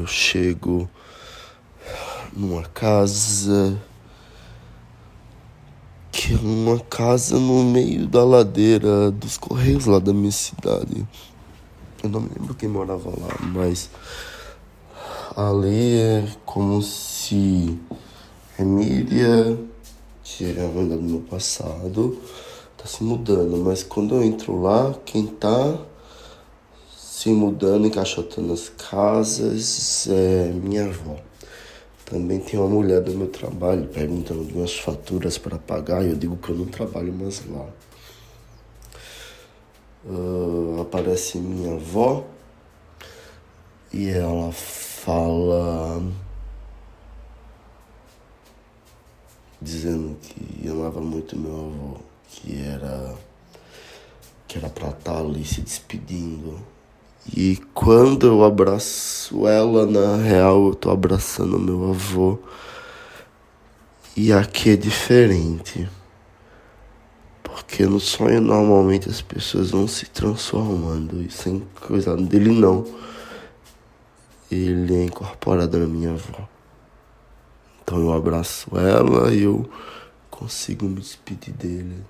eu chego numa casa que é uma casa no meio da ladeira dos Correios lá da minha cidade. Eu não me lembro quem morava lá, mas ali é como se Emília, que é mãe do meu passado, tá se mudando, mas quando eu entro lá, quem tá se mudando, encaixotando as casas é minha avó. Também tem uma mulher do meu trabalho perguntando de umas faturas para pagar e eu digo que eu não trabalho mais lá. Uh, aparece minha avó e ela fala dizendo que amava muito meu avô, que era que era para estar tá ali se despedindo e quando eu abraço ela, na real, eu tô abraçando meu avô. E aqui é diferente. Porque no sonho normalmente as pessoas vão se transformando. E sem coisa dele não. Ele é incorporado na minha avó. Então eu abraço ela e eu consigo me despedir dele.